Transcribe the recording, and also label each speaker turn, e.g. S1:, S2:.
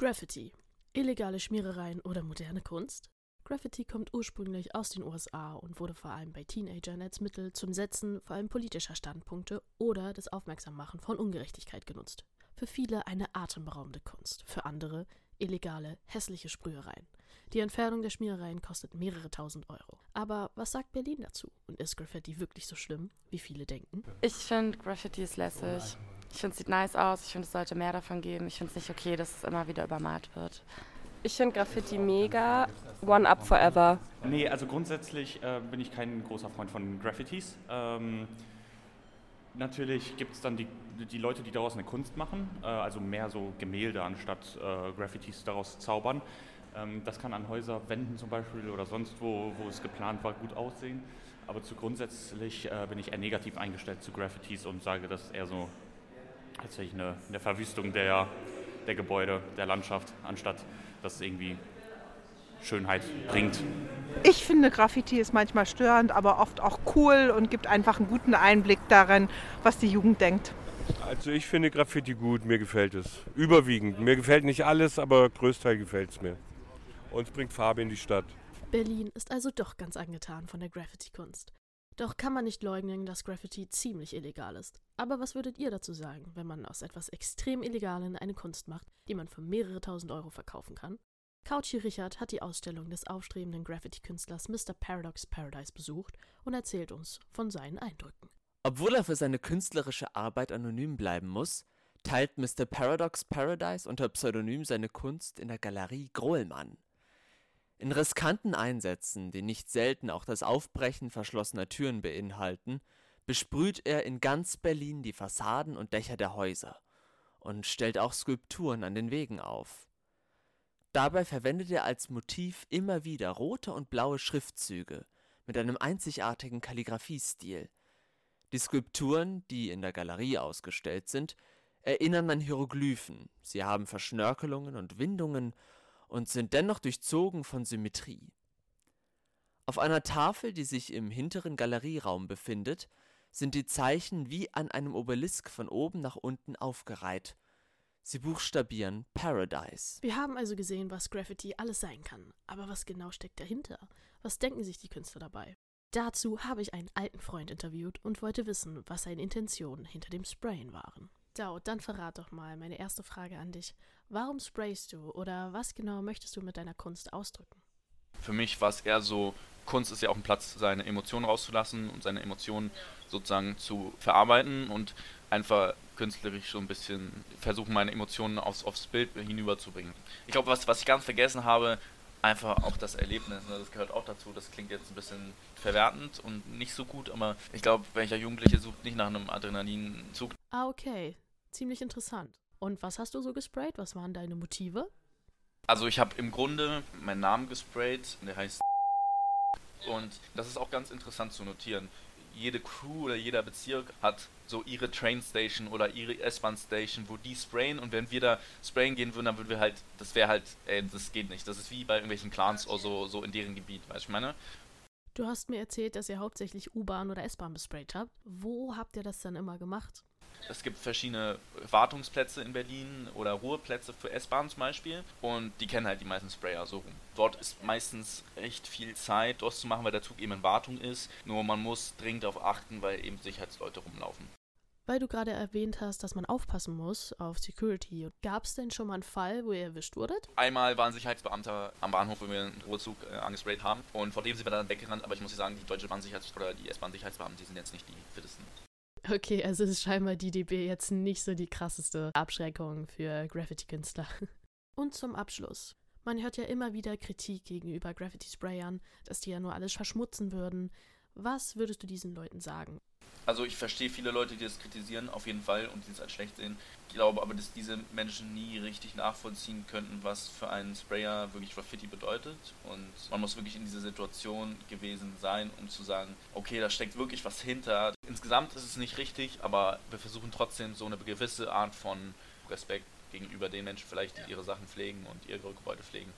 S1: Graffiti. Illegale Schmierereien oder moderne Kunst? Graffiti kommt ursprünglich aus den USA und wurde vor allem bei Teenagern als Mittel zum Setzen vor allem politischer Standpunkte oder das Aufmerksammachen von Ungerechtigkeit genutzt. Für viele eine atemberaubende Kunst, für andere illegale, hässliche Sprühereien. Die Entfernung der Schmierereien kostet mehrere tausend Euro. Aber was sagt Berlin dazu? Und ist Graffiti wirklich so schlimm, wie viele denken?
S2: Ich finde, Graffiti ist lässig. Ich finde, es sieht nice aus. Ich finde, es sollte mehr davon geben. Ich finde es nicht okay, dass es immer wieder übermalt wird.
S3: Ich finde Graffiti mega. One up forever.
S4: Nee, also grundsätzlich äh, bin ich kein großer Freund von Graffitis. Ähm, natürlich gibt es dann die, die Leute, die daraus eine Kunst machen, äh, also mehr so Gemälde anstatt äh, Graffitis daraus zaubern. Ähm, das kann an Häuserwänden zum Beispiel oder sonst wo, wo es geplant war, gut aussehen. Aber zu grundsätzlich äh, bin ich eher negativ eingestellt zu Graffitis und sage, das ist eher so tatsächlich eine, eine Verwüstung der, der Gebäude, der Landschaft, anstatt dass es irgendwie Schönheit bringt.
S5: Ich finde, Graffiti ist manchmal störend, aber oft auch cool und gibt einfach einen guten Einblick darin, was die Jugend denkt.
S6: Also ich finde Graffiti gut, mir gefällt es. Überwiegend. Mir gefällt nicht alles, aber größtenteils gefällt es mir. Und es bringt Farbe in die Stadt.
S1: Berlin ist also doch ganz angetan von der Graffiti-Kunst. Doch kann man nicht leugnen, dass Graffiti ziemlich illegal ist. Aber was würdet ihr dazu sagen, wenn man aus etwas extrem Illegalen eine Kunst macht, die man für mehrere tausend Euro verkaufen kann? Couchy Richard hat die Ausstellung des aufstrebenden Graffiti-Künstlers Mr. Paradox Paradise besucht und erzählt uns von seinen Eindrücken.
S7: Obwohl er für seine künstlerische Arbeit anonym bleiben muss, teilt Mr. Paradox Paradise unter Pseudonym seine Kunst in der Galerie Grohlmann. In riskanten Einsätzen, die nicht selten auch das Aufbrechen verschlossener Türen beinhalten, besprüht er in ganz Berlin die Fassaden und Dächer der Häuser und stellt auch Skulpturen an den Wegen auf. Dabei verwendet er als Motiv immer wieder rote und blaue Schriftzüge mit einem einzigartigen Kalligraphiestil. Die Skulpturen, die in der Galerie ausgestellt sind, erinnern an Hieroglyphen, sie haben Verschnörkelungen und Windungen und sind dennoch durchzogen von Symmetrie. Auf einer Tafel, die sich im hinteren Galerieraum befindet, sind die Zeichen wie an einem Obelisk von oben nach unten aufgereiht. Sie buchstabieren Paradise.
S1: Wir haben also gesehen, was Graffiti alles sein kann. Aber was genau steckt dahinter? Was denken sich die Künstler dabei? Dazu habe ich einen alten Freund interviewt und wollte wissen, was seine Intentionen hinter dem Sprayen waren. Dao, dann verrat doch mal meine erste Frage an dich. Warum sprayst du oder was genau möchtest du mit deiner Kunst ausdrücken?
S8: Für mich war es eher so, Kunst ist ja auch ein Platz, seine Emotionen rauszulassen und seine Emotionen sozusagen zu verarbeiten und einfach künstlerisch so ein bisschen versuchen, meine Emotionen aufs, aufs Bild hinüberzubringen. Ich glaube, was, was ich ganz vergessen habe, einfach auch das Erlebnis, ne, das gehört auch dazu. Das klingt jetzt ein bisschen verwertend und nicht so gut, aber ich glaube, welcher Jugendliche sucht nicht nach einem Adrenalinzug.
S1: Ah, okay. Ziemlich interessant. Und was hast du so gesprayt? Was waren deine Motive?
S8: Also ich habe im Grunde meinen Namen gesprayt, der heißt und das ist auch ganz interessant zu notieren. Jede Crew oder jeder Bezirk hat so ihre Trainstation oder ihre S-Bahn-Station, wo die sprayen und wenn wir da sprayen gehen würden, dann würden wir halt, das wäre halt, ey, das geht nicht. Das ist wie bei irgendwelchen Clans oder so, so in deren Gebiet, weißt du, ich meine?
S1: Du hast mir erzählt, dass ihr hauptsächlich U-Bahn oder S-Bahn besprayt habt. Wo habt ihr das dann immer gemacht?
S8: Es gibt verschiedene Wartungsplätze in Berlin oder Ruheplätze für S-Bahn zum Beispiel und die kennen halt die meisten Sprayer so rum. Dort ist meistens echt viel Zeit, das zu machen, weil der Zug eben in Wartung ist. Nur man muss dringend darauf achten, weil eben Sicherheitsleute rumlaufen.
S1: Weil du gerade erwähnt hast, dass man aufpassen muss auf Security, gab es denn schon mal einen Fall, wo ihr erwischt wurdet?
S8: Einmal war ein Sicherheitsbeamter am Bahnhof, wo wir einen Ruhezug äh, angesprayt haben und vor dem sind wir dann weggerannt, aber ich muss sagen, die deutsche Bahnsicherheits- oder die S-Bahn-Sicherheitsbeamten, die sind jetzt nicht die fittesten.
S1: Okay, also ist scheinbar die DB jetzt nicht so die krasseste Abschreckung für Graffiti-Künstler. Und zum Abschluss. Man hört ja immer wieder Kritik gegenüber Graffiti-Sprayern, dass die ja nur alles verschmutzen würden. Was würdest du diesen Leuten sagen?
S8: Also ich verstehe viele Leute, die das kritisieren, auf jeden Fall, und die es als schlecht sehen. Ich glaube aber, dass diese Menschen nie richtig nachvollziehen könnten, was für einen Sprayer wirklich Graffiti bedeutet. Und man muss wirklich in dieser Situation gewesen sein, um zu sagen, okay, da steckt wirklich was hinter. Insgesamt ist es nicht richtig, aber wir versuchen trotzdem so eine gewisse Art von Respekt gegenüber den Menschen vielleicht, die ihre Sachen pflegen und ihre Gebäude pflegen.